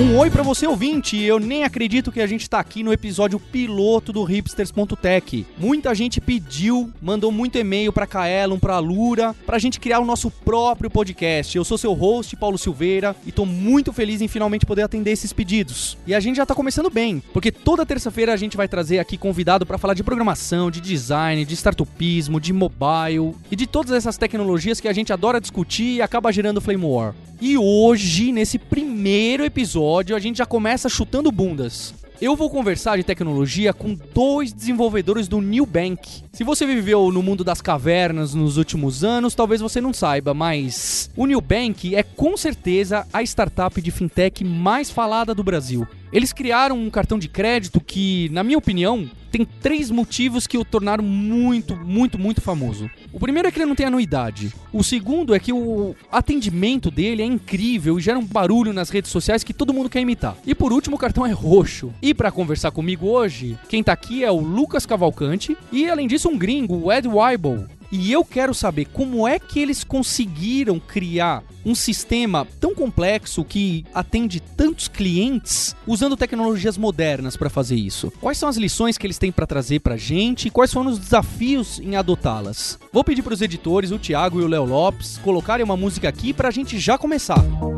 Um oi para você ouvinte, eu nem acredito que a gente tá aqui no episódio piloto do hipsters.tech. Muita gente pediu, mandou muito e-mail para Kaelon, para Lura, pra gente criar o nosso próprio podcast. Eu sou seu host, Paulo Silveira, e tô muito feliz em finalmente poder atender esses pedidos. E a gente já tá começando bem, porque toda terça-feira a gente vai trazer aqui convidado para falar de programação, de design, de startupismo, de mobile e de todas essas tecnologias que a gente adora discutir e acaba gerando Flame War. E hoje, nesse primeiro episódio, a gente já começa chutando bundas. Eu vou conversar de tecnologia com dois desenvolvedores do New Bank. Se você viveu no mundo das cavernas nos últimos anos, talvez você não saiba, mas o New Bank é com certeza a startup de fintech mais falada do Brasil. Eles criaram um cartão de crédito que, na minha opinião, tem três motivos que o tornaram muito, muito, muito famoso. O primeiro é que ele não tem anuidade. O segundo é que o atendimento dele é incrível e gera um barulho nas redes sociais que todo mundo quer imitar. E por último, o cartão é roxo. E para conversar comigo hoje, quem tá aqui é o Lucas Cavalcante e além disso um gringo, o Ed Weibel. E eu quero saber como é que eles conseguiram criar um sistema tão complexo que atende tantos clientes usando tecnologias modernas para fazer isso. Quais são as lições que eles têm para trazer para gente e quais foram os desafios em adotá-las? Vou pedir para os editores, o Thiago e o Léo Lopes, colocarem uma música aqui para a gente já começar. Seja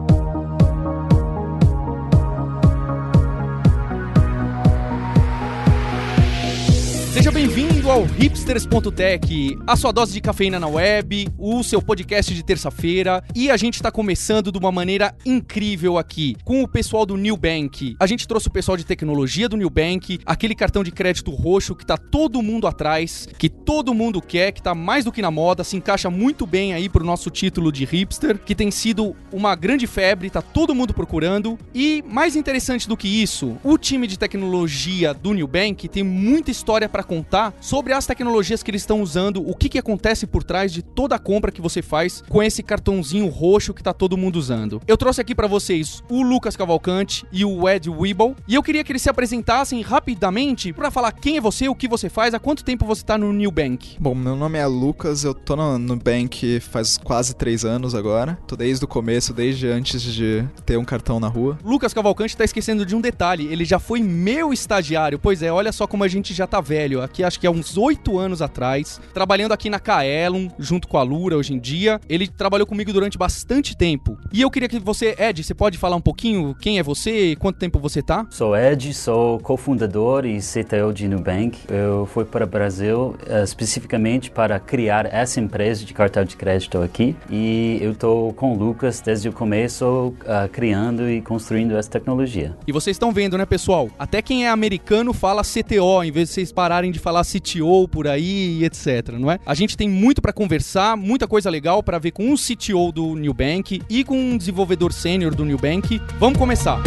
bem-vindo ao hipsters.tech, a sua dose de cafeína na web, o seu podcast de terça-feira. E a gente está começando de uma maneira incrível aqui, com o pessoal do New Bank. A gente trouxe o pessoal de tecnologia do New Bank, aquele cartão de crédito roxo que tá todo mundo atrás, que todo mundo quer, que tá mais do que na moda, se encaixa muito bem aí pro nosso título de hipster, que tem sido uma grande febre, tá todo mundo procurando. E mais interessante do que isso, o time de tecnologia do New Bank tem muita história para contar sobre as tecnologias que eles estão usando, o que, que acontece por trás de toda a compra que você faz com esse cartãozinho roxo que tá todo mundo usando. Eu trouxe aqui para vocês o Lucas Cavalcante e o Ed Weeble, e eu queria que eles se apresentassem rapidamente para falar quem é você, o que você faz, há quanto tempo você tá no New Bank. Bom, meu nome é Lucas, eu tô no, no Bank faz quase três anos agora. Tô desde o começo, desde antes de ter um cartão na rua. Lucas Cavalcante tá esquecendo de um detalhe, ele já foi meu estagiário. Pois é, olha só como a gente já tá velho aqui acho que há uns oito anos atrás, trabalhando aqui na Kaelon, junto com a Lura hoje em dia. Ele trabalhou comigo durante bastante tempo. E eu queria que você, Ed, você pode falar um pouquinho quem é você e quanto tempo você tá? Sou Ed, sou cofundador e CTO de Nubank. Eu fui para o Brasil uh, especificamente para criar essa empresa de cartão de crédito aqui e eu estou com o Lucas desde o começo uh, criando e construindo essa tecnologia. E vocês estão vendo, né, pessoal? Até quem é americano fala CTO, em vez de vocês pararem de falar CTO por aí e etc, não é? A gente tem muito para conversar, muita coisa legal para ver com um CTO do New Bank e com um desenvolvedor sênior do New Bank. Vamos começar.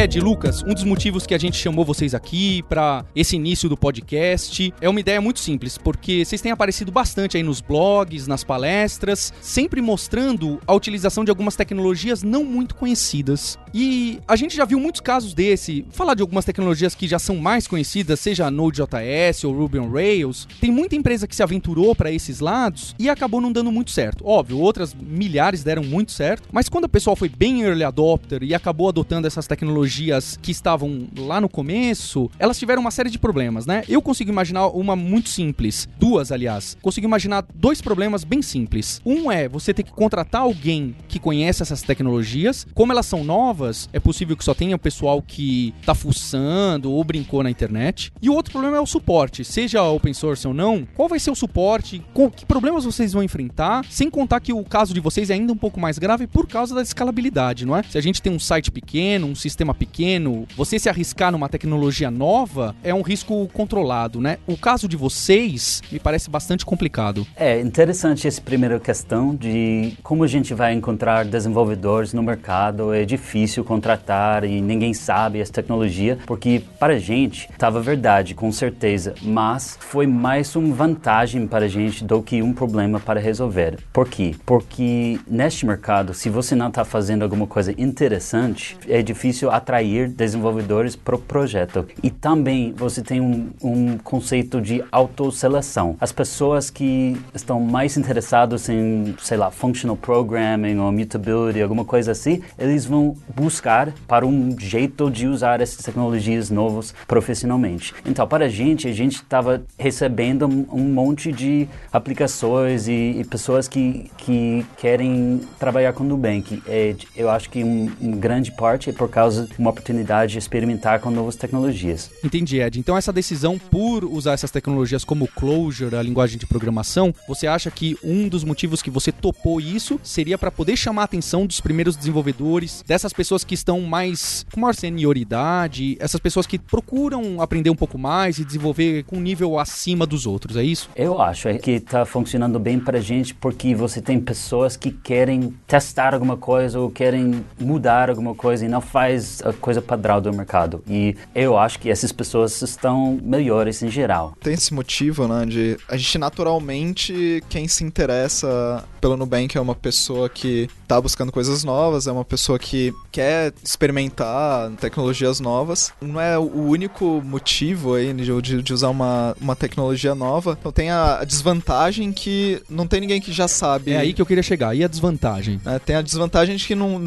Ed, Lucas, um dos motivos que a gente chamou vocês aqui para esse início do podcast é uma ideia muito simples, porque vocês têm aparecido bastante aí nos blogs, nas palestras, sempre mostrando a utilização de algumas tecnologias não muito conhecidas. E a gente já viu muitos casos desse. Falar de algumas tecnologias que já são mais conhecidas, seja Node.js ou Ruby on Rails, tem muita empresa que se aventurou para esses lados e acabou não dando muito certo. Óbvio, outras milhares deram muito certo, mas quando o pessoal foi bem early adopter e acabou adotando essas tecnologias tecnologias que estavam lá no começo, elas tiveram uma série de problemas, né? Eu consigo imaginar uma muito simples, duas, aliás. Consigo imaginar dois problemas bem simples. Um é você ter que contratar alguém que conhece essas tecnologias. Como elas são novas, é possível que só tenha o pessoal que tá fuçando ou brincou na internet. E o outro problema é o suporte, seja open source ou não. Qual vai ser o suporte? Com que problemas vocês vão enfrentar? Sem contar que o caso de vocês é ainda um pouco mais grave por causa da escalabilidade, não é? Se a gente tem um site pequeno, um sistema pequeno, você se arriscar numa tecnologia nova é um risco controlado, né? O caso de vocês me parece bastante complicado. É interessante essa primeira questão de como a gente vai encontrar desenvolvedores no mercado. É difícil contratar e ninguém sabe essa tecnologia, porque para a gente estava verdade, com certeza, mas foi mais uma vantagem para a gente do que um problema para resolver. Por quê? Porque neste mercado, se você não está fazendo alguma coisa interessante, é difícil atrair desenvolvedores para o projeto. E também você tem um, um conceito de autoseleção. As pessoas que estão mais interessadas em, sei lá, functional programming ou mutability, alguma coisa assim, eles vão buscar para um jeito de usar essas tecnologias novas profissionalmente. Então, para a gente, a gente estava recebendo um monte de aplicações e, e, pessoas que, que querem trabalhar com o Nubank. É, eu acho que um, um grande parte é por causa uma oportunidade de experimentar com novas tecnologias. Entendi, Ed. Então, essa decisão por usar essas tecnologias como Clojure, a linguagem de programação, você acha que um dos motivos que você topou isso seria para poder chamar a atenção dos primeiros desenvolvedores, dessas pessoas que estão mais com maior senioridade, essas pessoas que procuram aprender um pouco mais e desenvolver com um nível acima dos outros, é isso? Eu acho é que está funcionando bem para a gente porque você tem pessoas que querem testar alguma coisa ou querem mudar alguma coisa e não faz a coisa padrão do mercado. E eu acho que essas pessoas estão melhores em geral. Tem esse motivo, né, de a gente naturalmente quem se interessa pelo Nubank é uma pessoa que está buscando coisas novas, é uma pessoa que quer experimentar tecnologias novas. Não é o único motivo aí de, de usar uma, uma tecnologia nova. Então tem a desvantagem que não tem ninguém que já sabe. É aí que eu queria chegar. E a desvantagem? É, tem a desvantagem de que não,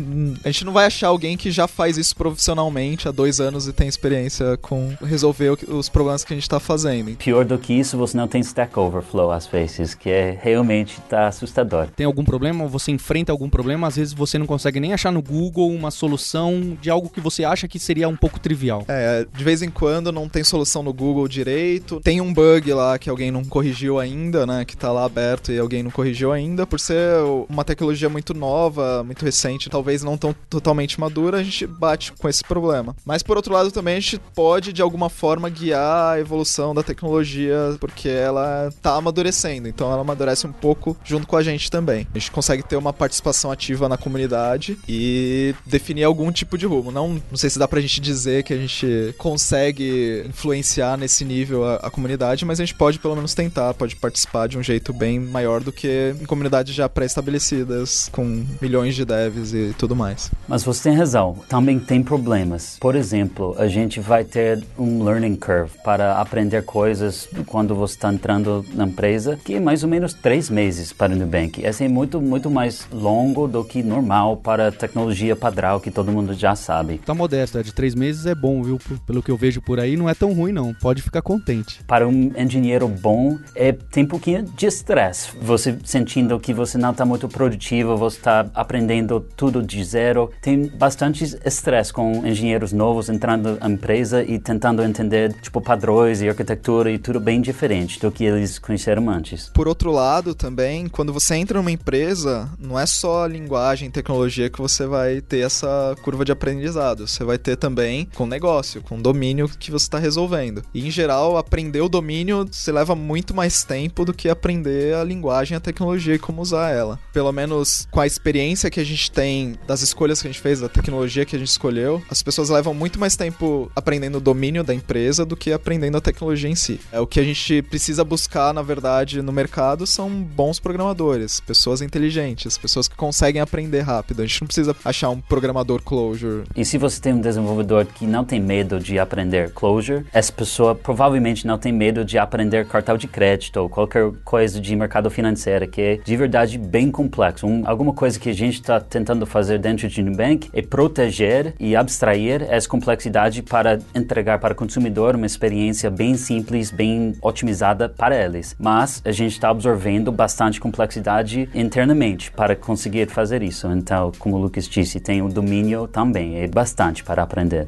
a gente não vai achar alguém que já faz isso profissionalmente há dois anos e tem experiência com resolver os problemas que a gente está fazendo. Pior do que isso, você não tem Stack Overflow às vezes, que é realmente tá assustador. Tem algum problema? Você enfrenta algum problema? Às vezes você não consegue nem achar no Google uma solução de algo que você acha que seria um pouco trivial. É, de vez em quando não tem solução no Google direito. Tem um bug lá que alguém não corrigiu ainda, né? Que tá lá aberto e alguém não corrigiu ainda. Por ser uma tecnologia muito nova, muito recente, talvez não tão totalmente madura, a gente bate com esse problema. Mas por outro lado também a gente pode de alguma forma guiar a evolução da tecnologia porque ela tá amadurecendo. Então ela amadurece um pouco junto com a gente também. A gente consegue ter uma participação ativa na comunidade e definir algum tipo de rumo. Não, não sei se dá pra gente dizer que a gente consegue influenciar nesse nível a, a comunidade, mas a gente pode pelo menos tentar, pode participar de um jeito bem maior do que em comunidades já pré-estabelecidas, com milhões de devs e tudo mais. Mas você tem razão, também tem problemas. Por exemplo, a gente vai ter um learning curve para aprender coisas quando você está entrando na empresa, que é mais ou menos três meses para o Nubank. Esse é muito, muito mais longo do que normal para tecnologia padrão que todo mundo já sabe. Tá modesto, é de três meses é bom, viu? Pelo que eu vejo por aí, não é tão ruim não. Pode ficar contente. Para um engenheiro bom, é, tem um pouquinho de estresse. Você sentindo que você não está muito produtivo, você está aprendendo tudo de zero. Tem bastante estresse com engenheiros novos entrando na empresa e tentando entender tipo padrões e arquitetura e tudo bem diferente do que eles conheceram antes. Por outro lado, também, quando você entra numa empresa, não é só linguagem, tecnologia que você vai ter essa curva de aprendizado. Você vai ter também com negócio, com domínio que você está resolvendo. E em geral, aprender o domínio você leva muito mais tempo do que aprender a linguagem, a tecnologia e como usar ela. Pelo menos com a experiência que a gente tem das escolhas que a gente fez, da tecnologia que a gente escolheu, as pessoas levam muito mais tempo aprendendo o domínio da empresa do que aprendendo a tecnologia em si. É o que a gente precisa buscar, na verdade, no mercado são bons programadores, pessoas inteligentes, pessoas que conseguem aprender rápido. A gente não precisa achar um programador Clojure. E se você tem um desenvolvedor que não tem medo de aprender Clojure, essa pessoa provavelmente não tem medo de aprender cartão de crédito ou qualquer coisa de mercado financeiro que é de verdade bem complexo. Um, alguma coisa que a gente está tentando fazer dentro de Nubank é proteger e abstrair essa complexidade para entregar para o consumidor uma experiência bem simples, bem otimizada para eles. Mas a gente está absorvendo bastante complexidade internamente para conseguir fazer isso. Então, como o Lucas disse, tem o domínio também, é bastante para aprender.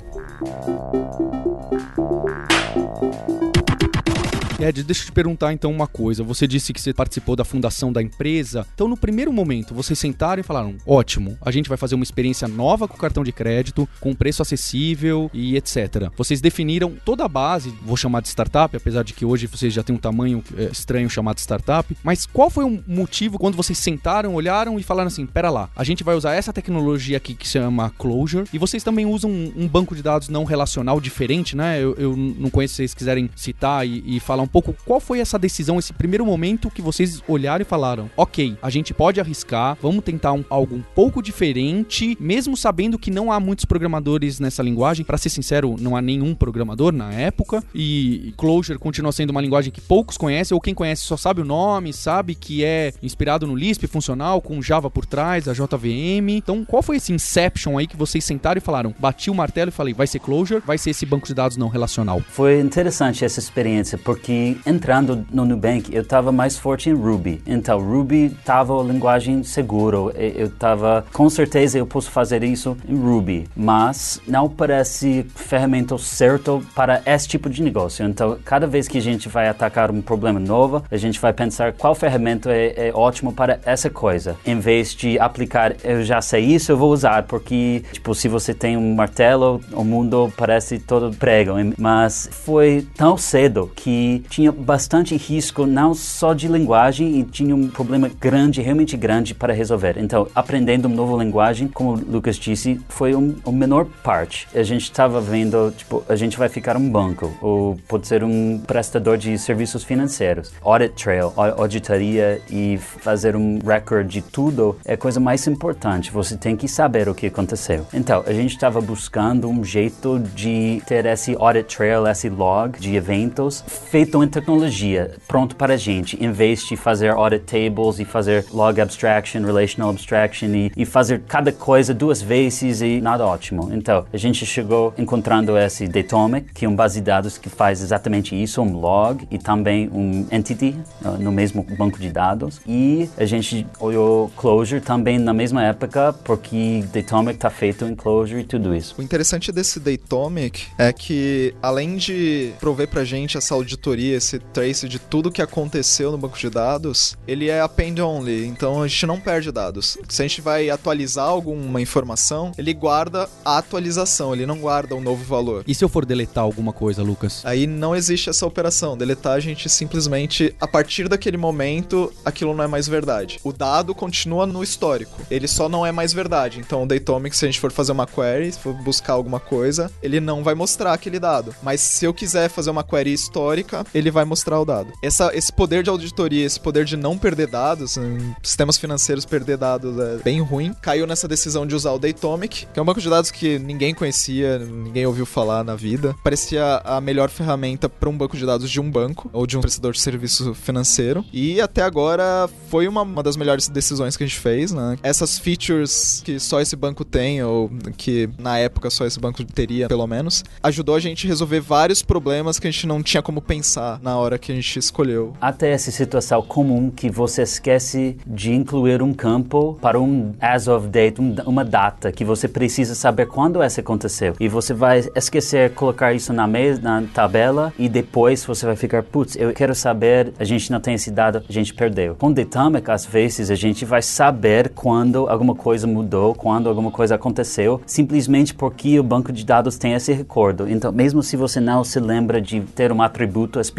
Ed, deixa eu te perguntar então uma coisa. Você disse que você participou da fundação da empresa. Então, no primeiro momento, vocês sentaram e falaram: ótimo, a gente vai fazer uma experiência nova com o cartão de crédito, com preço acessível e etc. Vocês definiram toda a base, vou chamar de startup, apesar de que hoje vocês já têm um tamanho é, estranho chamado startup. Mas qual foi o motivo quando vocês sentaram, olharam e falaram assim: pera lá, a gente vai usar essa tecnologia aqui que se chama Closure e vocês também usam um, um banco de dados não relacional diferente, né? Eu, eu não conheço se vocês quiserem citar e, e falar um pouco qual foi essa decisão, esse primeiro momento que vocês olharam e falaram: ok, a gente pode arriscar, vamos tentar um, algo um pouco diferente, mesmo sabendo que não há muitos programadores nessa linguagem. Para ser sincero, não há nenhum programador na época e Clojure continua sendo uma linguagem que poucos conhecem ou quem conhece só sabe o nome, sabe que é inspirado no Lisp funcional com Java por trás, a JVM. Então, qual foi esse inception aí que vocês sentaram e falaram: bati o martelo e falei, vai ser Clojure, vai ser esse banco de dados não relacional? Foi interessante essa experiência porque entrando no Nubank eu estava mais forte em Ruby. Então Ruby estava a linguagem seguro. Eu estava com certeza eu posso fazer isso em Ruby, mas não parece ferramenta certo para esse tipo de negócio. Então cada vez que a gente vai atacar um problema novo, a gente vai pensar qual ferramenta é, é ótimo para essa coisa. Em vez de aplicar, eu já sei isso, eu vou usar porque tipo se você tem um martelo, o mundo parece todo prego. Mas foi tão cedo que tinha bastante risco, não só de linguagem, e tinha um problema grande, realmente grande para resolver. Então, aprendendo uma nova linguagem, como o Lucas disse, foi um, a menor parte. A gente estava vendo, tipo, a gente vai ficar um banco, ou pode ser um prestador de serviços financeiros. Audit trail, auditoria e fazer um record de tudo é a coisa mais importante. Você tem que saber o que aconteceu. Então, a gente estava buscando um jeito de ter esse audit trail, esse log de eventos feito em tecnologia, pronto para a gente, em vez de fazer audit tables e fazer log abstraction, relational abstraction e, e fazer cada coisa duas vezes e nada ótimo. Então, a gente chegou encontrando esse Datomic, que é uma base de dados que faz exatamente isso, um log e também um entity uh, no mesmo banco de dados. E a gente olhou Clojure também na mesma época, porque Datomic está feito em Clojure e tudo isso. O interessante desse Datomic é que, além de prover pra gente essa auditoria, esse trace de tudo que aconteceu no banco de dados, ele é append only, então a gente não perde dados. Se a gente vai atualizar alguma informação, ele guarda a atualização, ele não guarda um novo valor. E se eu for deletar alguma coisa, Lucas? Aí não existe essa operação. Deletar a gente simplesmente, a partir daquele momento, aquilo não é mais verdade. O dado continua no histórico, ele só não é mais verdade. Então o Datomic, se a gente for fazer uma query, se for buscar alguma coisa, ele não vai mostrar aquele dado. Mas se eu quiser fazer uma query histórica, ele vai mostrar o dado. Essa, esse poder de auditoria, esse poder de não perder dados, em sistemas financeiros perder dados é bem ruim, caiu nessa decisão de usar o Datomic, que é um banco de dados que ninguém conhecia, ninguém ouviu falar na vida. Parecia a melhor ferramenta para um banco de dados de um banco ou de um prestador de serviço financeiro. E até agora foi uma, uma das melhores decisões que a gente fez, né? Essas features que só esse banco tem, ou que na época só esse banco teria, pelo menos, ajudou a gente a resolver vários problemas que a gente não tinha como pensar na hora que a gente escolheu. Até essa situação comum que você esquece de incluir um campo para um as of date, um, uma data que você precisa saber quando essa aconteceu. E você vai esquecer colocar isso na mesa, na tabela e depois você vai ficar, putz, eu quero saber, a gente não tem esse dado, a gente perdeu. Com Datomic, às vezes a gente vai saber quando alguma coisa mudou, quando alguma coisa aconteceu, simplesmente porque o banco de dados tem esse recordo. Então, mesmo se você não se lembra de ter um atributo específico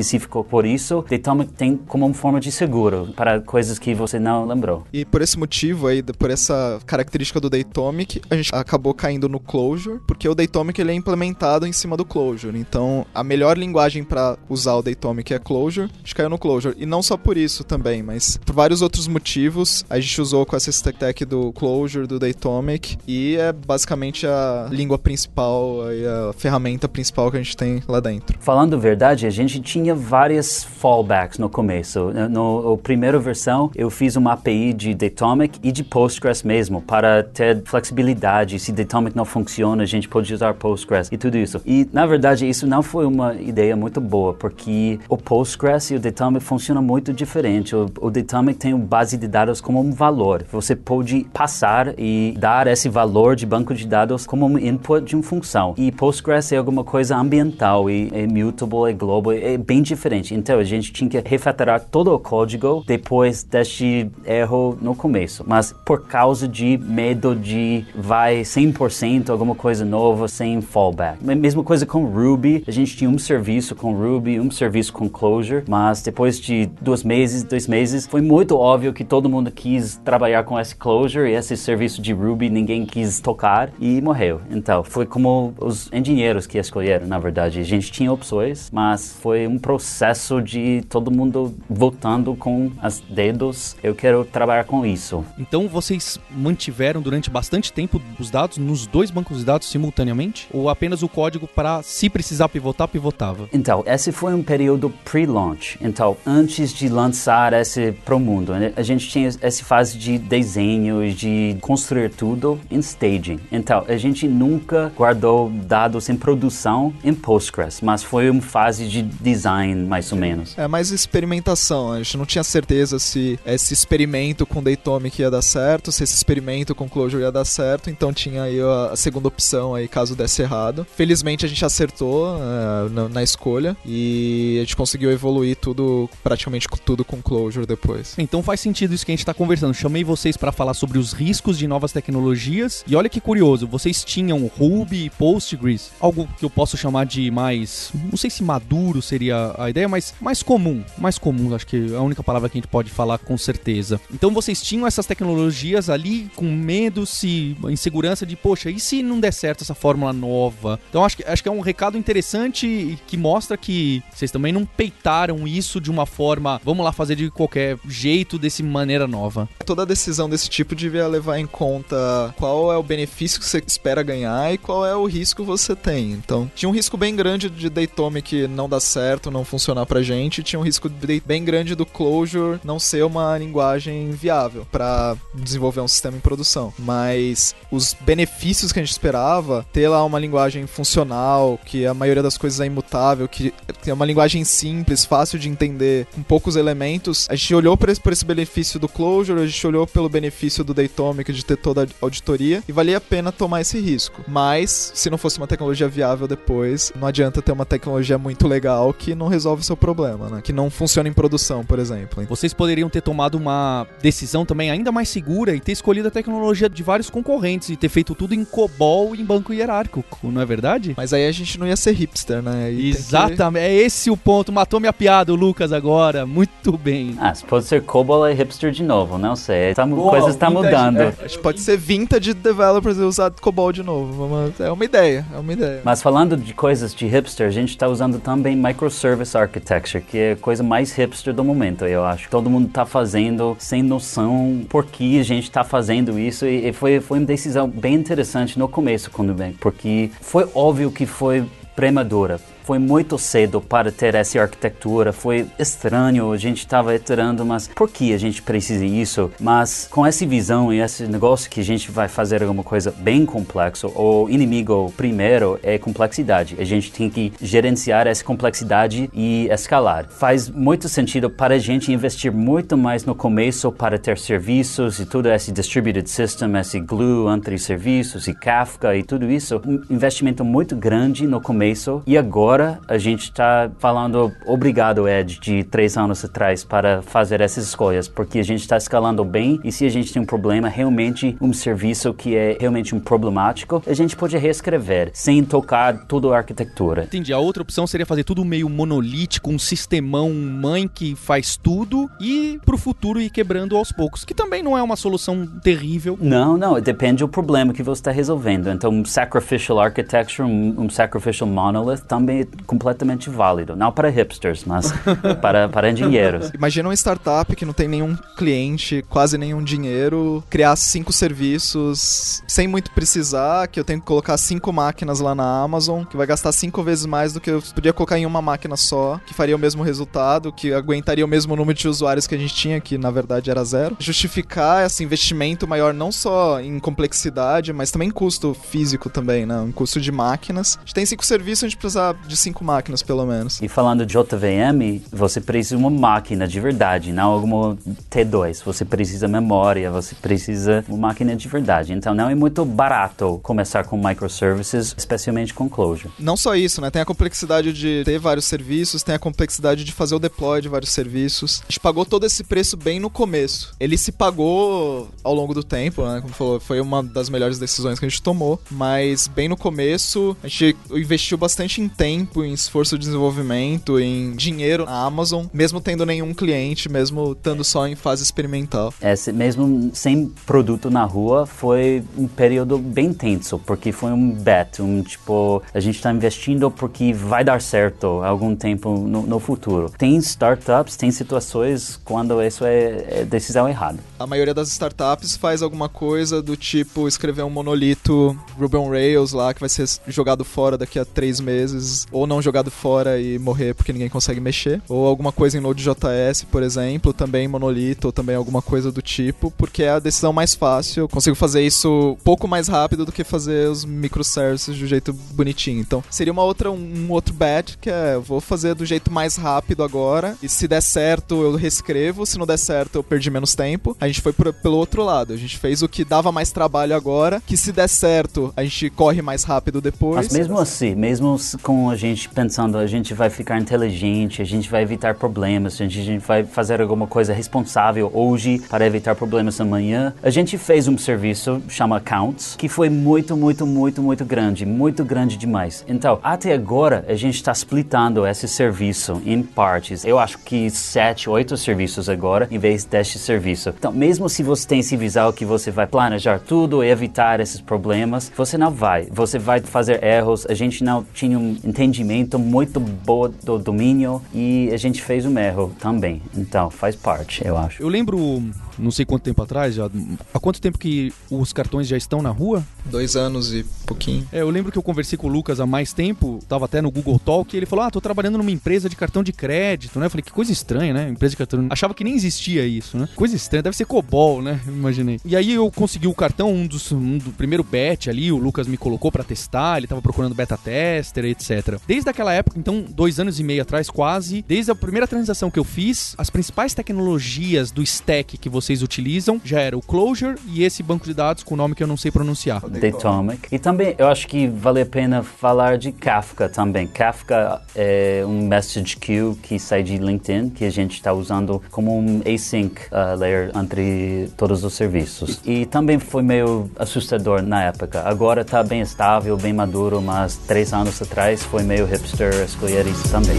por isso, Datomic tem como uma forma de seguro para coisas que você não lembrou. E por esse motivo aí, por essa característica do Datomic, a gente acabou caindo no Clojure, porque o Datomic ele é implementado em cima do Clojure. Então, a melhor linguagem para usar o Datomic é Clojure. A gente caiu no Clojure. E não só por isso também, mas por vários outros motivos, a gente usou com essa stack tech do Clojure, do Datomic, e é basicamente a língua principal, a ferramenta principal que a gente tem lá dentro. Falando verdade, a gente tinha várias fallbacks no começo. No, no primeira versão, eu fiz uma API de Datomic e de Postgres mesmo, para ter flexibilidade. Se Datomic não funciona, a gente pode usar Postgres e tudo isso. E, na verdade, isso não foi uma ideia muito boa, porque o Postgres e o Datomic funcionam muito diferente. O, o Datomic tem uma base de dados como um valor. Você pode passar e dar esse valor de banco de dados como um input de uma função. E Postgres é alguma coisa ambiental e é mutable, é global, é bem diferente. Então a gente tinha que refatorar todo o código depois deste erro no começo. Mas por causa de medo de vai 100% alguma coisa nova sem fallback. Mesma coisa com Ruby. A gente tinha um serviço com Ruby, um serviço com Clojure, mas depois de dois meses, dois meses, foi muito óbvio que todo mundo quis trabalhar com esse Clojure e esse serviço de Ruby ninguém quis tocar e morreu. Então foi como os engenheiros que escolheram, na verdade. A gente tinha opções, mas foi um processo de todo mundo votando com os dedos. Eu quero trabalhar com isso. Então vocês mantiveram durante bastante tempo os dados nos dois bancos de dados simultaneamente? Ou apenas o código para, se precisar pivotar, pivotava? Então, esse foi um período pre-launch. Então, antes de lançar esse para o mundo, né, a gente tinha essa fase de desenho, de construir tudo em staging. Então, a gente nunca guardou dados em produção em Postgres, mas foi uma fase de design, mais ou menos. É mais experimentação. A gente não tinha certeza se esse experimento com Datomic ia dar certo, se esse experimento com Clojure ia dar certo, então tinha aí a, segunda opção aí caso desse errado. Felizmente a gente acertou uh, na, na, escolha e a gente conseguiu evoluir tudo, praticamente tudo com Clojure depois. Então faz sentido isso que a gente está conversando. Chamei vocês para falar sobre os riscos de novas tecnologias e olha que curioso, vocês tinham Ruby e Postgres, algo que eu posso chamar de mais, não sei se maduro seria a ideia, mas mais comum, mais comum, acho que é a única palavra que a gente pode falar com certeza. Então vocês tinham essas tecnologias ali com medo, se insegurança de, poxa, e se não der certo essa fórmula nova? Então acho que, acho que é um recado interessante que mostra que vocês também não peitaram isso de uma forma, vamos lá fazer de qualquer jeito, desse maneira nova. Toda decisão desse tipo devia levar em conta qual é o benefício que você espera ganhar e qual é o risco que você tem. Então, tinha um risco bem grande de Datomic não dar certo, não funcionar pra gente, tinha um risco bem grande do Clojure não ser uma linguagem viável para desenvolver um sistema em produção. Mas os benefícios que a gente esperava, ter lá uma linguagem funcional, que a maioria das coisas é imutável, que é uma linguagem simples, fácil de entender, com poucos elementos, a gente olhou por esse, por esse benefício do Clojure, a gente olhou pelo benefício do Datomic de ter toda a auditoria e valia a pena tomar esse risco. Mas, se não fosse uma tecnologia viável depois, não adianta ter uma tecnologia muito legal que não resolve o seu problema, né? Que não funciona em produção, por exemplo. Vocês poderiam ter tomado uma decisão também ainda mais segura e ter escolhido a tecnologia de vários concorrentes e ter feito tudo em COBOL e em banco hierárquico, não é verdade? Mas aí a gente não ia ser hipster, né? Aí Exatamente, que... é esse o ponto. Matou minha piada o Lucas agora. Muito bem. Ah, se pode ser COBOL é hipster de novo, não sei. Tá, Boa, coisas estão tá mudando. É, a gente pode ser vintage developers e usar COBOL de novo. É uma ideia, é uma ideia. Mas falando de coisas de hipster, a gente está usando também microservice architecture, que é a coisa mais hipster do momento, eu acho. Todo mundo está fazendo sem noção por que a gente está fazendo isso e, foi, foi uma decisão bem interessante no começo com o Nubank, porque foi óbvio que foi premadura foi muito cedo para ter essa arquitetura, foi estranho, a gente estava iterando, mas por que a gente precisa disso? Mas com essa visão e esse negócio que a gente vai fazer alguma coisa bem complexo, o inimigo primeiro é complexidade. A gente tem que gerenciar essa complexidade e escalar. Faz muito sentido para a gente investir muito mais no começo para ter serviços e tudo esse distributed system, esse glue entre serviços e Kafka e tudo isso. Um investimento muito grande no começo e agora agora a gente está falando obrigado, Ed, de três anos atrás para fazer essas escolhas, porque a gente está escalando bem e se a gente tem um problema, realmente um serviço que é realmente um problemático, a gente pode reescrever sem tocar toda a arquitetura. Entendi. A outra opção seria fazer tudo meio monolítico, um sistemão mãe que faz tudo e pro futuro ir quebrando aos poucos, que também não é uma solução terrível. Não, não, depende do problema que você está resolvendo. Então, um sacrificial architecture, um, um sacrificial monolith também completamente válido. Não para hipsters, mas para, para engenheiros. Imagina uma startup que não tem nenhum cliente, quase nenhum dinheiro, criar cinco serviços sem muito precisar, que eu tenho que colocar cinco máquinas lá na Amazon, que vai gastar cinco vezes mais do que eu podia colocar em uma máquina só, que faria o mesmo resultado, que aguentaria o mesmo número de usuários que a gente tinha, que na verdade era zero. Justificar esse investimento maior não só em complexidade, mas também em custo físico também, né? Um custo de máquinas. A gente tem cinco serviços, a gente precisa de de cinco máquinas, pelo menos. E falando de JVM, você precisa de uma máquina de verdade, não alguma T2. Você precisa memória, você precisa uma máquina de verdade. Então não é muito barato começar com microservices, especialmente com Clojure. Não só isso, né? Tem a complexidade de ter vários serviços, tem a complexidade de fazer o deploy de vários serviços. A gente pagou todo esse preço bem no começo. Ele se pagou ao longo do tempo, né? Como falou, foi uma das melhores decisões que a gente tomou, mas bem no começo a gente investiu bastante em tempo, em esforço de desenvolvimento, em dinheiro na Amazon, mesmo tendo nenhum cliente, mesmo estando só em fase experimental. É, mesmo sem produto na rua, foi um período bem tenso, porque foi um bet, um tipo, a gente está investindo porque vai dar certo algum tempo no, no, futuro. Tem startups, tem situações quando isso é, é decisão errada. A maioria das startups faz alguma coisa do tipo escrever um monolito Ruby on Rails lá que vai ser jogado fora daqui a três meses, ou não jogado fora e morrer porque ninguém consegue mexer, ou alguma coisa em Node.js, por exemplo, também monolito, ou também alguma coisa do tipo, porque é a decisão mais fácil. Eu consigo fazer isso pouco mais rápido do que fazer os microservices do jeito bonitinho. Então, seria uma outra, um outro bet que é, eu vou fazer do jeito mais rápido agora, e se der certo eu reescrevo, se não der certo eu perdi menos tempo. A gente foi por, pelo outro lado, a gente fez o que dava mais trabalho agora, que se der certo a gente corre mais rápido depois. Mas mesmo assim, mesmo com a gente pensando, a gente vai ficar inteligente, a gente vai evitar problemas, a gente, a gente vai fazer alguma coisa responsável hoje para evitar problemas amanhã, a gente fez um serviço chama Accounts, que foi muito, muito, muito, muito grande, muito grande demais. Então, até agora a gente está splitando esse serviço em partes. Eu acho que sete, oito serviços agora, em vez deste serviço. Então, mesmo se você tem esse visão que você vai planejar tudo e evitar esses problemas, você não vai. Você vai fazer erros. A gente não tinha um entendimento muito bom do domínio e a gente fez um erro também. Então, faz parte, eu acho. Eu lembro não sei quanto tempo atrás, já, há quanto tempo que os cartões já estão na rua? Dois anos e pouquinho. É, eu lembro que eu conversei com o Lucas há mais tempo, tava até no Google Talk, e ele falou: Ah, tô trabalhando numa empresa de cartão de crédito, né? Eu falei, que coisa estranha, né? Empresa de cartão. Achava que nem existia isso, né? Coisa estranha, deve ser COBOL, né? Imaginei. E aí eu consegui o cartão, um dos um do primeiro bet ali, o Lucas me colocou para testar, ele tava procurando beta tester, etc. Desde aquela época, então, dois anos e meio atrás, quase, desde a primeira transação que eu fiz, as principais tecnologias do stack que vocês utilizam já era o Clojure e esse banco de dados com o nome que eu não sei pronunciar. Datomic. E também eu acho que vale a pena falar de Kafka também. Kafka é um message queue que sai de LinkedIn, que a gente está usando como um async uh, layer entre todos os serviços. E também foi meio assustador na época. Agora está bem estável, bem maduro, mas três anos atrás foi meio hipster escolher isso também.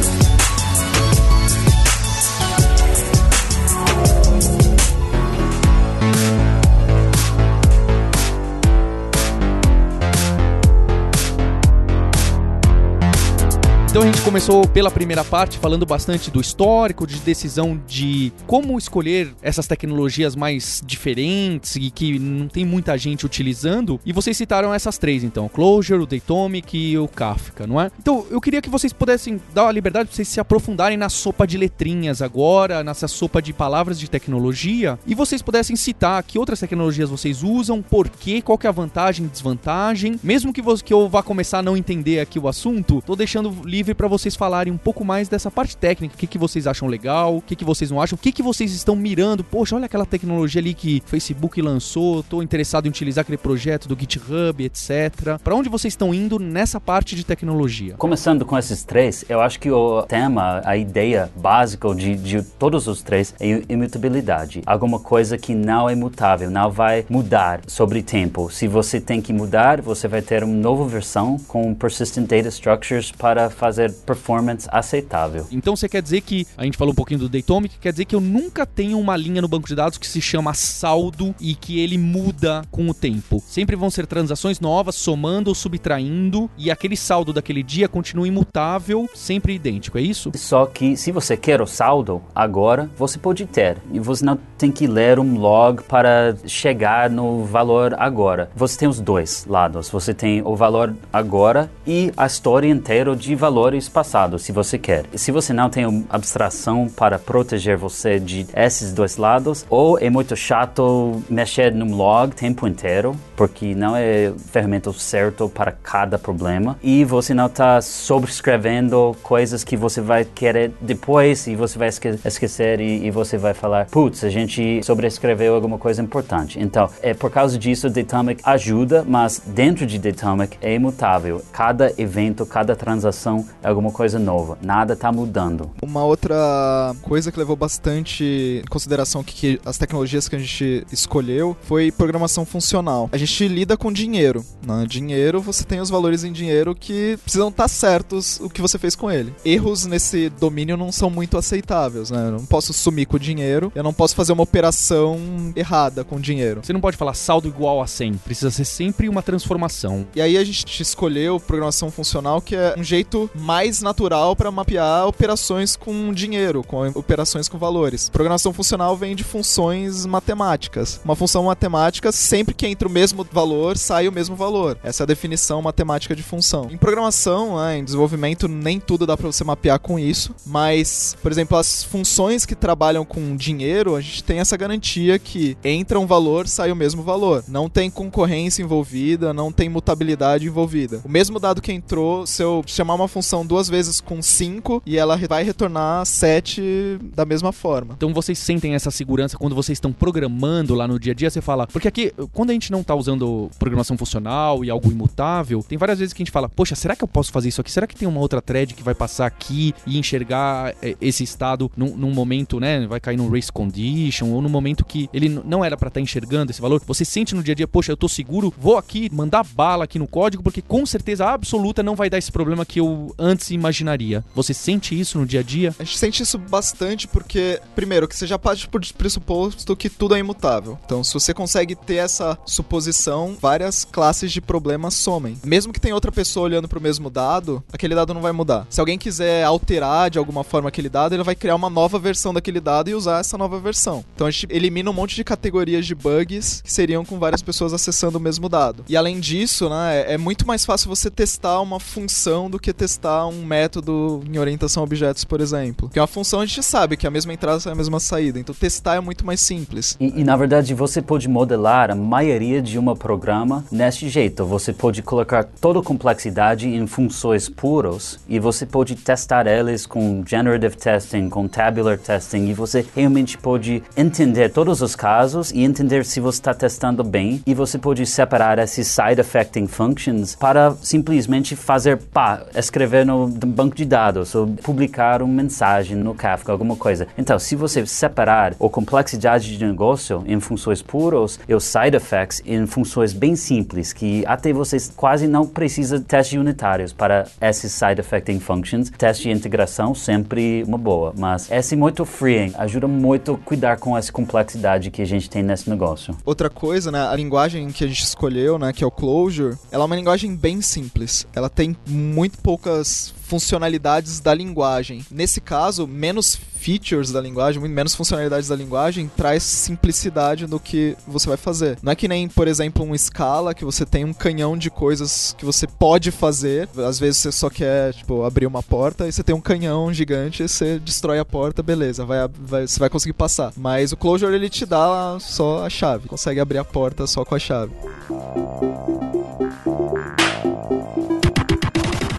Então gente começou pela primeira parte falando bastante do histórico, de decisão de como escolher essas tecnologias mais diferentes e que não tem muita gente utilizando. E vocês citaram essas três, então: o Clojure, o Datomic e o Kafka, não é? Então eu queria que vocês pudessem dar a liberdade para vocês se aprofundarem na sopa de letrinhas agora, nessa sopa de palavras de tecnologia, e vocês pudessem citar que outras tecnologias vocês usam, por quê, qual que é a vantagem desvantagem. Mesmo que, que eu vá começar a não entender aqui o assunto, tô deixando livre para vocês falarem um pouco mais dessa parte técnica. O que, que vocês acham legal, o que, que vocês não acham, o que, que vocês estão mirando. Poxa, olha aquela tecnologia ali que o Facebook lançou, tô interessado em utilizar aquele projeto do GitHub, etc. Para onde vocês estão indo nessa parte de tecnologia? Começando com esses três, eu acho que o tema, a ideia básica de, de todos os três é imutabilidade. Alguma coisa que não é mutável, não vai mudar sobre tempo. Se você tem que mudar, você vai ter uma nova versão com persistent data structures para fazer performance aceitável. Então você quer dizer que, a gente falou um pouquinho do Datomic, quer dizer que eu nunca tenho uma linha no banco de dados que se chama saldo e que ele muda com o tempo. Sempre vão ser transações novas, somando ou subtraindo, e aquele saldo daquele dia continua imutável, sempre idêntico, é isso? Só que se você quer o saldo agora, você pode ter. E você não tem que ler um log para chegar no valor agora. Você tem os dois lados. Você tem o valor agora e a história inteira de valor passados, se você quer. Se você não tem uma abstração para proteger você de esses dois lados, ou é muito chato mexer num log o tempo inteiro, porque não é ferramenta certo para cada problema, e você não está sobrescrevendo coisas que você vai querer depois e você vai esque esquecer e, e, você vai falar, putz, a gente sobrescreveu alguma coisa importante. Então, é por causa disso, Datomic ajuda, mas dentro de Datomic é imutável. Cada evento, cada transação alguma coisa nova. Nada está mudando. Uma outra coisa que levou bastante em consideração que, que as tecnologias que a gente escolheu foi programação funcional. A gente lida com dinheiro. Né? Dinheiro, você tem os valores em dinheiro que precisam estar tá certos o que você fez com ele. Erros nesse domínio não são muito aceitáveis, né? Eu não posso sumir com o dinheiro, eu não posso fazer uma operação errada com o dinheiro. Você não pode falar saldo igual a 100, precisa ser sempre uma transformação. E aí a gente escolheu programação funcional, que é um jeito mais natural para mapear operações com dinheiro, com operações com valores. Programação funcional vem de funções matemáticas. Uma função matemática, sempre que entra o mesmo valor, sai o mesmo valor. Essa é a definição matemática de função. Em programação, né, em desenvolvimento, nem tudo dá para você mapear com isso, mas, por exemplo, as funções que trabalham com dinheiro, a gente tem essa garantia que entra um valor, sai o mesmo valor. Não tem concorrência envolvida, não tem mutabilidade envolvida. O mesmo dado que entrou, se eu chamar uma função duas vezes com 5 e ela vai retornar 7 da mesma forma. Então vocês sentem essa segurança quando vocês estão programando lá no dia a dia, você fala, porque aqui, quando a gente não está usando programação funcional e algo imutável, tem várias vezes que a gente fala, poxa, será que eu posso fazer isso aqui? Será que tem uma outra thread que vai passar aqui e enxergar eh, esse estado num, num momento, né? Vai cair num race condition ou num momento que ele não era para estar tá enxergando esse valor? Você sente no dia a dia, poxa, eu tô seguro, vou aqui mandar bala aqui no código, porque com certeza absoluta não vai dar esse problema que eu antes imaginaria. Você sente isso no dia a dia? A gente sente isso bastante porque, primeiro, que você já parte por pressuposto que tudo é imutável. Então, se você consegue ter essa suposição, várias classes de problemas somem. Mesmo que tenha outra pessoa olhando para o mesmo dado, aquele dado não vai mudar. Se alguém quiser alterar de alguma forma aquele dado, ele vai criar uma nova versão daquele dado e usar essa nova versão. Então a gente elimina um monte de categorias de bugs que seriam com várias pessoas acessando o mesmo dado. E além disso, né, é, é muito mais fácil você testar uma função do que testar um método em orientação a objetos, por exemplo. Porque uma função a gente sabe que a mesma entrada é a mesma saída, então testar é muito mais simples. E, e na verdade você pode modelar a maioria de um programa neste jeito. Você pode colocar toda a complexidade em funções puros e você pode testar eles com generative testing, com tabular testing e você realmente pode entender todos os casos e entender se você está testando bem e você pode separar esses side effecting functions para simplesmente fazer pá, escrever no banco de dados ou publicar uma mensagem no Kafka, alguma coisa. Então, se você separar a complexidade de negócio em funções puras e os side effects em funções bem simples, que até vocês quase não precisa de testes unitários para esses side effecting functions, teste de integração sempre uma boa, mas esse é muito freeing, ajuda muito a cuidar com essa complexidade que a gente tem nesse negócio. Outra coisa, né, a linguagem que a gente escolheu, né, que é o Clojure, ela é uma linguagem bem simples. Ela tem muito poucas funcionalidades da linguagem. Nesse caso, menos features da linguagem, menos funcionalidades da linguagem, traz simplicidade no que você vai fazer. Não é que nem, por exemplo, um Scala, que você tem um canhão de coisas que você pode fazer. Às vezes você só quer, tipo, abrir uma porta e você tem um canhão gigante e você destrói a porta, beleza, vai, vai, você vai conseguir passar. Mas o Clojure, ele te dá só a chave, consegue abrir a porta só com a chave.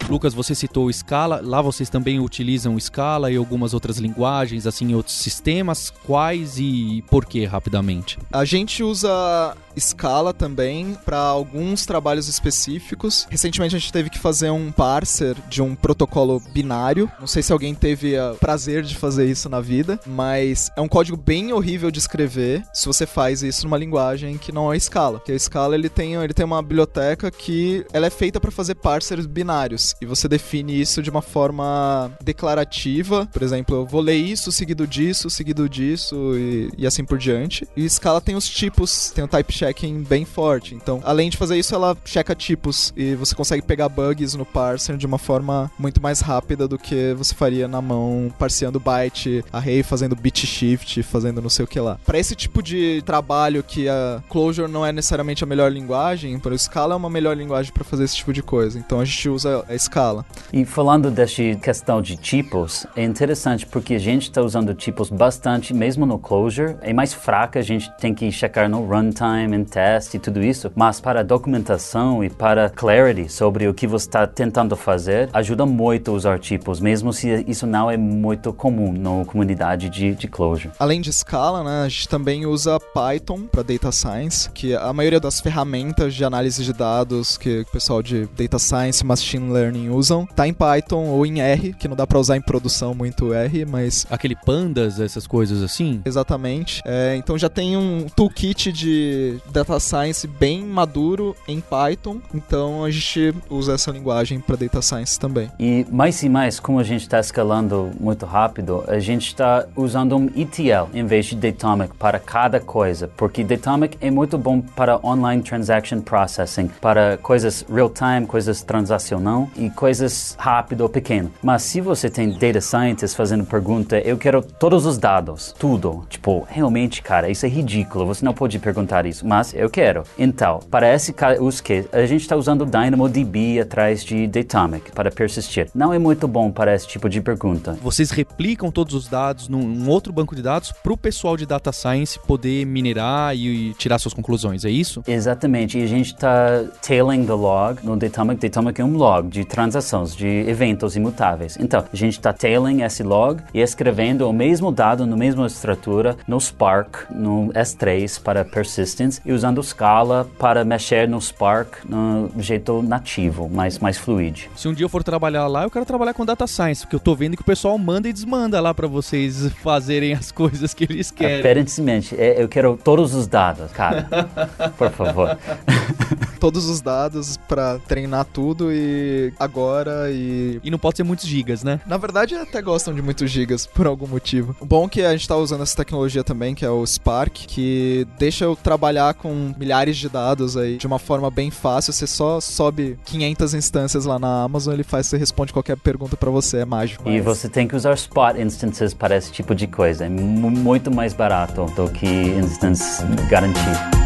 Lucas, você citou Scala, lá vocês também utilizam Scala e algumas outras linguagens, assim, outros sistemas. Quais e por que, rapidamente? A gente usa Scala também para alguns trabalhos específicos. Recentemente a gente teve que fazer um parser de um protocolo binário. Não sei se alguém teve o prazer de fazer isso na vida, mas é um código bem horrível de escrever se você faz isso numa linguagem que não é Scala. Porque a Scala ele tem, ele tem uma biblioteca que ela é feita para fazer parsers binários e você define isso de uma forma declarativa. Por exemplo, eu vou ler isso seguido disso, seguido disso e, e assim por diante. E Scala tem os tipos, tem o type checking bem forte. Então, além de fazer isso, ela checa tipos e você consegue pegar bugs no parser de uma forma muito mais rápida do que você faria na mão, parseando byte, array, fazendo bit shift, fazendo não sei o que lá. Para esse tipo de trabalho que a Clojure não é necessariamente a melhor linguagem, por Scala é uma melhor linguagem para fazer esse tipo de coisa. Então a gente usa a escala. E falando dessa questão de tipos, é interessante porque a gente está usando tipos bastante, mesmo no Clojure, é mais fraca, a gente tem que checar no runtime, em teste e tudo isso, mas para documentação e para clarity sobre o que você está tentando fazer, ajuda muito usar tipos, mesmo se isso não é muito comum na comunidade de, de Clojure. Além de escala, né, a gente também usa Python para Data Science, que a maioria das ferramentas de análise de dados que o pessoal de Data Science Machine Learning usam, tá em Python ou em R, que não dá para usar em produção muito R, mas... Aquele pandas, essas coisas assim? Exatamente. É, então já tem um toolkit de Data Science bem maduro em Python, então a gente usa essa linguagem para Data Science também. E mais e mais, como a gente está escalando muito rápido, a gente está usando um ETL em vez de Datomic para cada coisa, porque Datomic é muito bom para online transaction processing, para coisas real-time, coisas transacional e coisas rápido ou pequeno. Mas se você tem data scientist fazendo pergunta, eu quero todos os dados, tudo. Tipo, realmente, cara, isso é ridículo, você não pode perguntar isso, mas eu quero. Então, para esse que a gente está usando DynamoDB atrás de Datomic para persistir. Não é muito bom para esse tipo de pergunta. Vocês replicam todos os dados num outro banco de dados para o pessoal de data science poder minerar e, e, tirar suas conclusões, é isso? Exatamente. E a gente está tailing the log no Datomic. Datomic é um log de transações, de eventos imutáveis. Então, a gente está tailing esse log e escrevendo o mesmo dado na mesma estrutura no Spark, no S3 para persistence e usando Scala para mexer no Spark no jeito nativo, mais, mais fluido. Se um dia eu for trabalhar lá, eu quero trabalhar com data science, porque eu tô vendo que o pessoal manda e desmanda lá para vocês fazerem as coisas que eles querem. Aparentemente, é, eu quero todos os dados, cara. Por favor. todos os dados para treinar tudo e agora e. E não pode ser muitos gigas, né? Na verdade, até gostam de muitos gigas por algum motivo. O bom é que a gente tá usando essa tecnologia também, que é o Spark, que deixa eu trabalhar com milhares de dados aí de uma forma bem fácil. Você só sobe 500 instâncias lá na Amazon, ele faz, você responde qualquer pergunta para você, é mágico. E você tem que usar spot instances para esse tipo de coisa. É muito mais barato do que instance garantido.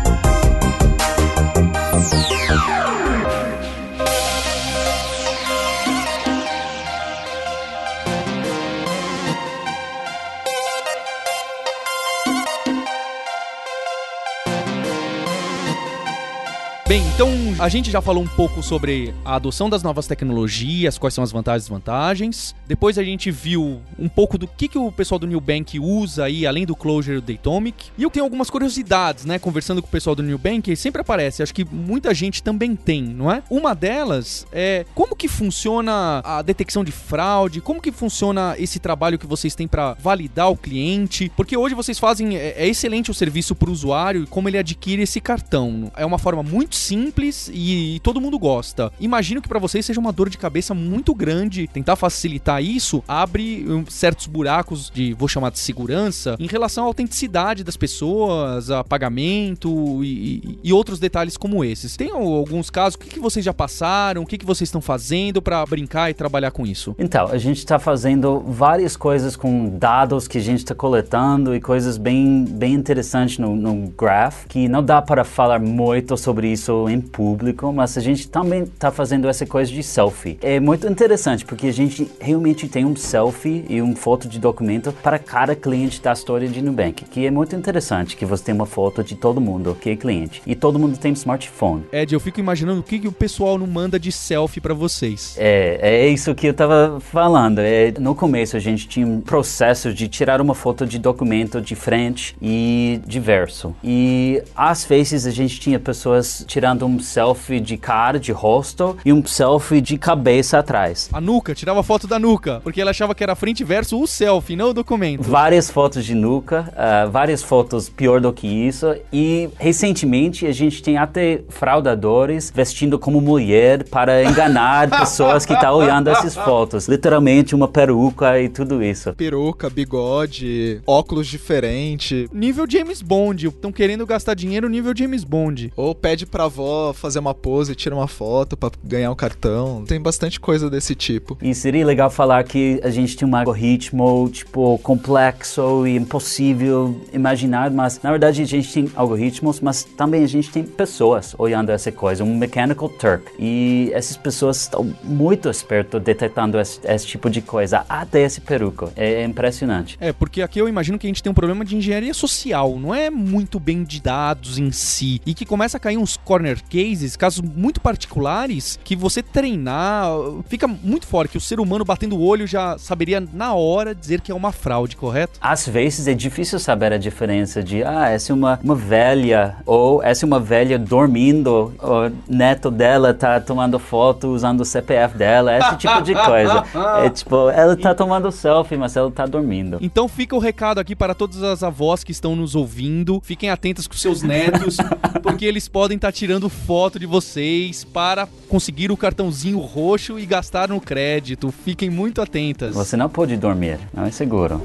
Bem, então a gente já falou um pouco sobre a adoção das novas tecnologias, quais são as vantagens e desvantagens. Depois a gente viu um pouco do que, que o pessoal do New Bank usa aí, além do Clojure do Datomic. E eu tenho algumas curiosidades, né? Conversando com o pessoal do New Bank, sempre aparece, acho que muita gente também tem, não é? Uma delas é como que funciona a detecção de fraude, como que funciona esse trabalho que vocês têm para validar o cliente, porque hoje vocês fazem, é, é excelente o serviço para o usuário e como ele adquire esse cartão. É uma forma muito simples e, e todo mundo gosta. Imagino que para vocês seja uma dor de cabeça muito grande tentar facilitar isso, abre certos buracos de, vou chamar de segurança, em relação à autenticidade das pessoas, a pagamento e, e outros detalhes como esses. Tem alguns casos, o que, que vocês já passaram, o que, que vocês estão fazendo para brincar e trabalhar com isso? Então, a gente está fazendo várias coisas com dados que a gente está coletando e coisas bem, bem interessantes no, no Graph, que não dá para falar muito sobre isso em público, mas a gente também está fazendo essa coisa de selfie. É muito interessante porque a gente realmente tem um selfie e uma foto de documento para cada cliente da história de Nubank, que é muito interessante que você tem uma foto de todo mundo que é cliente e todo mundo tem smartphone. Ed, eu fico imaginando o que, que o pessoal não manda de selfie para vocês. É, é isso que eu estava falando. É, no começo a gente tinha um processo de tirar uma foto de documento de frente e de verso. E às vezes a gente tinha pessoas tirando um selfie de cara, de rosto e um selfie de cabeça atrás. A nuca, tirava foto da nuca, porque ela achava que era frente verso o selfie, não o documento. Várias fotos de nuca, uh, várias fotos pior do que isso. E recentemente a gente tem até fraudadores vestindo como mulher para enganar pessoas que estão tá olhando essas fotos. Literalmente uma peruca e tudo isso. Peruca, bigode, óculos diferente. Nível James Bond. Estão querendo gastar dinheiro nível James Bond. Ou pede pra avó fazer uma pose, tira uma foto para ganhar um cartão. Tem bastante coisa desse tipo. E seria legal falar que a gente tem um algoritmo, tipo, complexo e impossível imaginar, mas na verdade a gente tem algoritmos, mas também a gente tem pessoas olhando essa coisa, um mechanical turk. E essas pessoas estão muito espertas detectando esse, esse tipo de coisa, até esse peruco. É impressionante. É, porque aqui eu imagino que a gente tem um problema de engenharia social, não é muito bem de dados em si. E que começa a cair uns corner cases, casos muito particulares, que você treinar fica muito fora, que o ser humano batendo o olho já saberia na hora dizer que é uma fraude, correto? Às vezes é difícil saber a diferença de, ah, essa é uma, uma velha, ou essa é uma velha dormindo, o neto dela tá tomando foto usando o CPF dela, esse tipo de coisa. É tipo, ela tá tomando selfie, mas ela tá dormindo. Então fica o recado aqui para todas as avós que estão nos ouvindo. Fiquem atentas com seus netos, porque eles podem estar tá tirando foto de vocês para conseguir o cartãozinho roxo e gastar no crédito. Fiquem muito atentas. Você não pode dormir, não é seguro.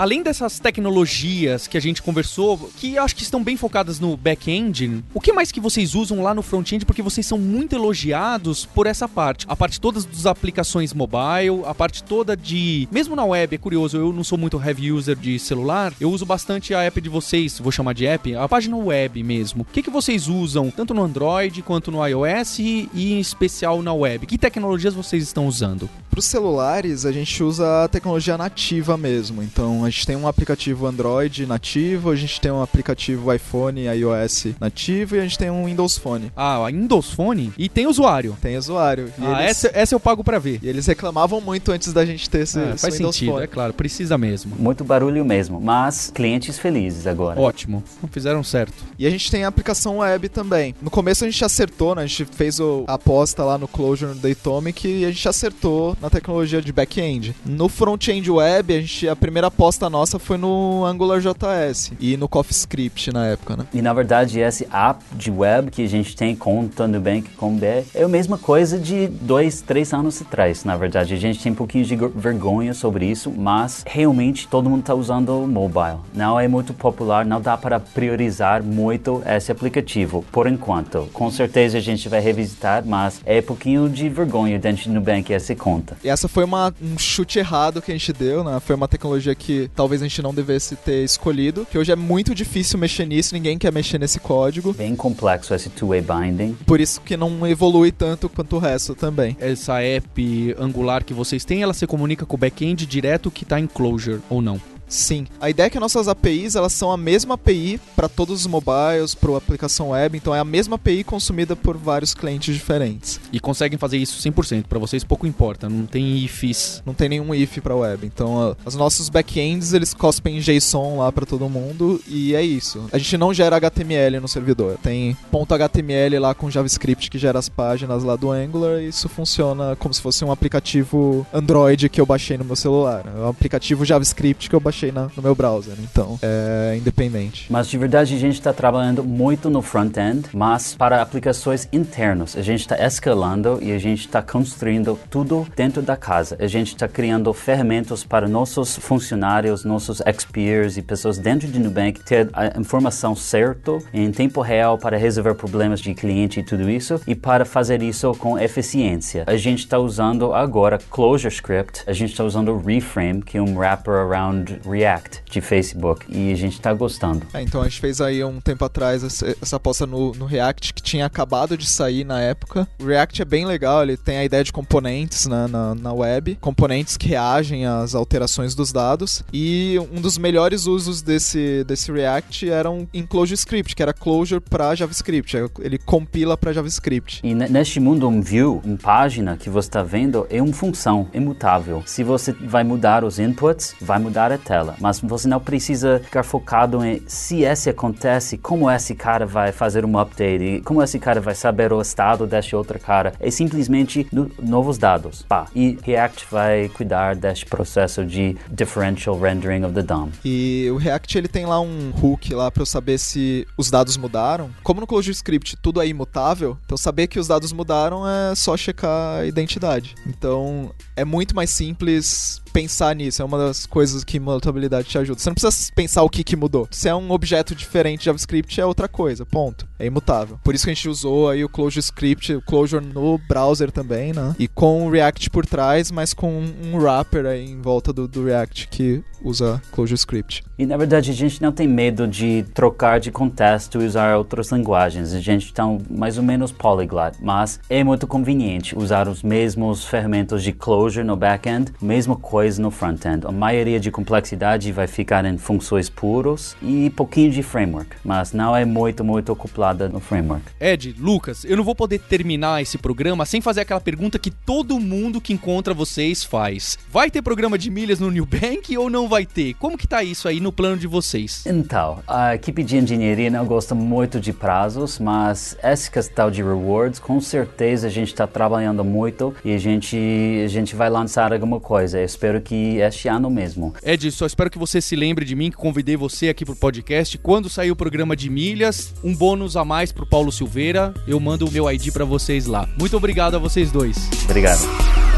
Além dessas tecnologias que a gente conversou, que acho que estão bem focadas no back-end, o que mais que vocês usam lá no front-end? Porque vocês são muito elogiados por essa parte. A parte toda das aplicações mobile, a parte toda de. Mesmo na web, é curioso, eu não sou muito heavy user de celular, eu uso bastante a app de vocês, vou chamar de app, a página web mesmo. O que, que vocês usam, tanto no Android quanto no iOS e, e em especial na web? Que tecnologias vocês estão usando? Para os celulares, a gente usa a tecnologia nativa mesmo. Então, a gente tem um aplicativo Android nativo, a gente tem um aplicativo iPhone iOS nativo e a gente tem um Windows Phone. Ah, Windows Phone? E tem usuário? Tem usuário. E ah, eles... essa, essa eu pago para ver. E eles reclamavam muito antes da gente ter esse, é, esse faz Windows sentido, Phone. é claro, precisa mesmo. Muito barulho mesmo, mas clientes felizes agora. Ótimo, não fizeram certo. E a gente tem a aplicação web também. No começo a gente acertou, né? A gente fez o, a aposta lá no Clojure no Datomic e a gente acertou na tecnologia de back-end. No front-end web, a, gente, a primeira aposta nossa foi no AngularJS e no CoffeeScript na época, né? E na verdade esse app de web que a gente tem com o Nubank com BR é a mesma coisa de dois, três anos atrás, na verdade. A gente tem um pouquinho de vergonha sobre isso, mas realmente todo mundo está usando o mobile. Não é muito popular, não dá para priorizar muito esse aplicativo, por enquanto. Com certeza a gente vai revisitar, mas é um pouquinho de vergonha dentro do Nubank essa conta. E essa foi uma, um chute errado que a gente deu, né? Foi uma tecnologia que talvez a gente não devesse ter escolhido, que hoje é muito difícil mexer nisso, ninguém quer mexer nesse código. Bem complexo esse two-way binding. Por isso que não evolui tanto quanto o resto também. Essa app Angular que vocês têm, ela se comunica com o back-end direto que está em Clojure ou não? Sim. A ideia é que nossas APIs elas são a mesma API para todos os mobiles, para a aplicação web, então é a mesma API consumida por vários clientes diferentes. E conseguem fazer isso 100%, para vocês pouco importa, não tem ifs. Não tem nenhum if para web. Então, os nossos backends eles cospem JSON lá para todo mundo e é isso. A gente não gera HTML no servidor. Tem .html lá com JavaScript que gera as páginas lá do Angular e isso funciona como se fosse um aplicativo Android que eu baixei no meu celular. É um aplicativo JavaScript que eu baixei baixei na, no meu browser, então é independente. Mas de verdade a gente está trabalhando muito no front-end, mas para aplicações internas. A gente está escalando e a gente está construindo tudo dentro da casa. A gente está criando ferramentas para nossos funcionários, nossos experts e pessoas dentro de Nubank ter a informação certa em tempo real para resolver problemas de cliente e tudo isso e para fazer isso com eficiência. A gente está usando agora ClojureScript, a gente está usando Reframe, que é um wrapper around React de Facebook e a gente está gostando. É, então a gente fez aí um tempo atrás essa, essa aposta no, no, React que tinha acabado de sair na época. O React é bem legal, ele tem a ideia de componentes né, na, na web, componentes que reagem às alterações dos dados e um dos melhores usos desse, desse React era um em ClojureScript, que era Clojure para JavaScript, é, ele compila para JavaScript. E neste mundo um view, uma página que você está vendo é uma função imutável. Se você vai mudar os inputs, vai mudar a tela mas você não precisa ficar focado em se esse acontece, como esse cara vai fazer um update, como esse cara vai saber o estado deste outro cara. É simplesmente no, novos dados. Pá. E React vai cuidar deste processo de differential rendering of the DOM. E o React ele tem lá um hook lá para eu saber se os dados mudaram. Como no ClojureScript tudo é imutável, então saber que os dados mudaram é só checar a identidade. Então é muito mais simples pensar nisso, é uma das coisas que mutabilidade te ajuda. Você não precisa pensar o que, que mudou. Se é um objeto diferente de JavaScript, é outra coisa, ponto. É imutável. Por isso que a gente usou aí o ClojureScript, o Clojure no browser também, né? E com o React por trás, mas com um wrapper aí em volta do, do React que usa ClojureScript. E na verdade a gente não tem medo de trocar de contexto e usar outras linguagens. A gente está mais ou menos polyglot, mas é muito conveniente usar os mesmos ferramentas de Clojure no back-end, mesma coisa no front-end. A maioria de complexidade vai ficar em funções puros e pouquinho de framework, mas não é muito, muito no framework. Ed, Lucas, eu não vou poder terminar esse programa sem fazer aquela pergunta que todo mundo que encontra vocês faz. Vai ter programa de milhas no New Bank ou não vai ter? Como que tá isso aí no plano de vocês? Então, a equipe de engenharia não gosta muito de prazos, mas essa questão de rewards, com certeza a gente está trabalhando muito e a gente, a gente vai lançar alguma coisa. Eu espero que este ano mesmo. Ed, só espero que você se lembre de mim, que convidei você aqui pro podcast. Quando sair o programa de milhas, um bônus a mais pro Paulo Silveira, eu mando o meu ID para vocês lá. Muito obrigado a vocês dois. Obrigado.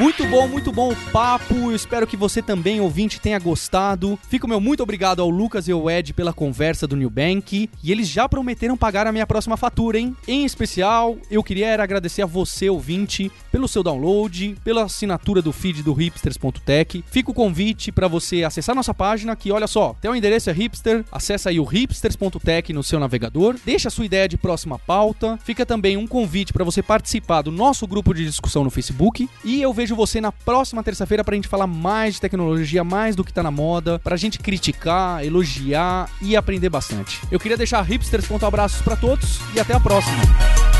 Muito bom, muito bom o papo. Eu espero que você também, ouvinte, tenha gostado. Fico meu muito obrigado ao Lucas e ao Ed pela conversa do New Bank. E eles já prometeram pagar a minha próxima fatura, hein? Em especial, eu queria agradecer a você, ouvinte, pelo seu download, pela assinatura do feed do hipsters.tech. Fica o convite para você acessar nossa página, que olha só, tem o um endereço é hipster. Acessa aí o hipsters.tech no seu navegador. Deixa a sua ideia de próxima pauta. Fica também um convite para você participar do nosso grupo de discussão no Facebook. E eu vejo você na próxima terça-feira pra gente falar mais de tecnologia, mais do que tá na moda, pra gente criticar, elogiar e aprender bastante. Eu queria deixar hipsters abraços para todos e até a próxima.